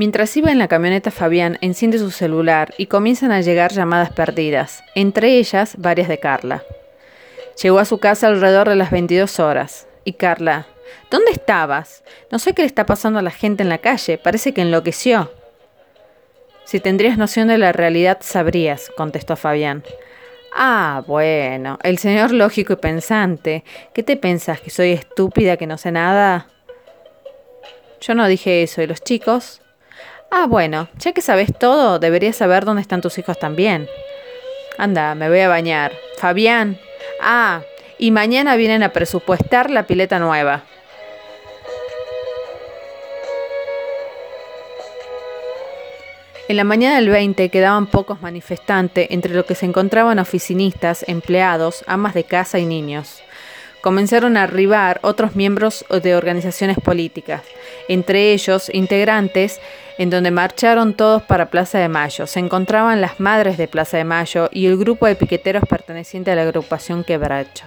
Mientras iba en la camioneta, Fabián enciende su celular y comienzan a llegar llamadas perdidas, entre ellas varias de Carla. Llegó a su casa alrededor de las 22 horas. Y Carla, ¿dónde estabas? No sé qué le está pasando a la gente en la calle, parece que enloqueció. Si tendrías noción de la realidad, sabrías, contestó Fabián. Ah, bueno, el señor lógico y pensante. ¿Qué te pensás? ¿Que soy estúpida, que no sé nada? Yo no dije eso. ¿Y los chicos? Ah, bueno, ya que sabes todo, deberías saber dónde están tus hijos también. Anda, me voy a bañar. Fabián. Ah, y mañana vienen a presupuestar la pileta nueva. En la mañana del 20 quedaban pocos manifestantes, entre los que se encontraban oficinistas, empleados, amas de casa y niños. Comenzaron a arribar otros miembros de organizaciones políticas, entre ellos integrantes en donde marcharon todos para Plaza de Mayo. Se encontraban las madres de Plaza de Mayo y el grupo de piqueteros perteneciente a la agrupación Quebracho.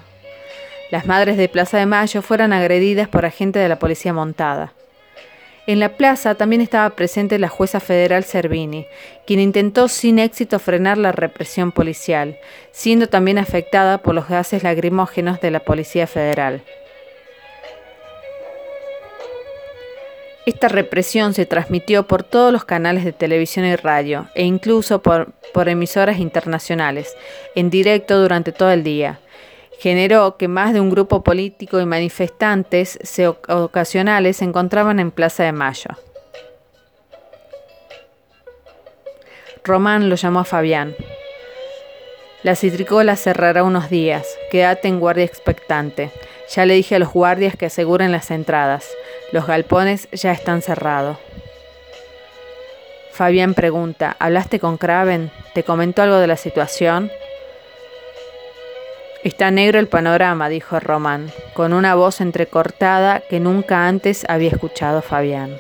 Las madres de Plaza de Mayo fueron agredidas por agentes de la policía montada. En la plaza también estaba presente la jueza federal Servini, quien intentó sin éxito frenar la represión policial, siendo también afectada por los gases lacrimógenos de la Policía Federal. Esta represión se transmitió por todos los canales de televisión y radio, e incluso por, por emisoras internacionales, en directo durante todo el día generó que más de un grupo político y manifestantes ocasionales se encontraban en Plaza de Mayo. Román lo llamó a Fabián. La citricola cerrará unos días. Quédate en guardia expectante. Ya le dije a los guardias que aseguren las entradas. Los galpones ya están cerrados. Fabián pregunta, ¿hablaste con Craven? ¿Te comentó algo de la situación? Está negro el panorama, dijo Román, con una voz entrecortada que nunca antes había escuchado Fabián.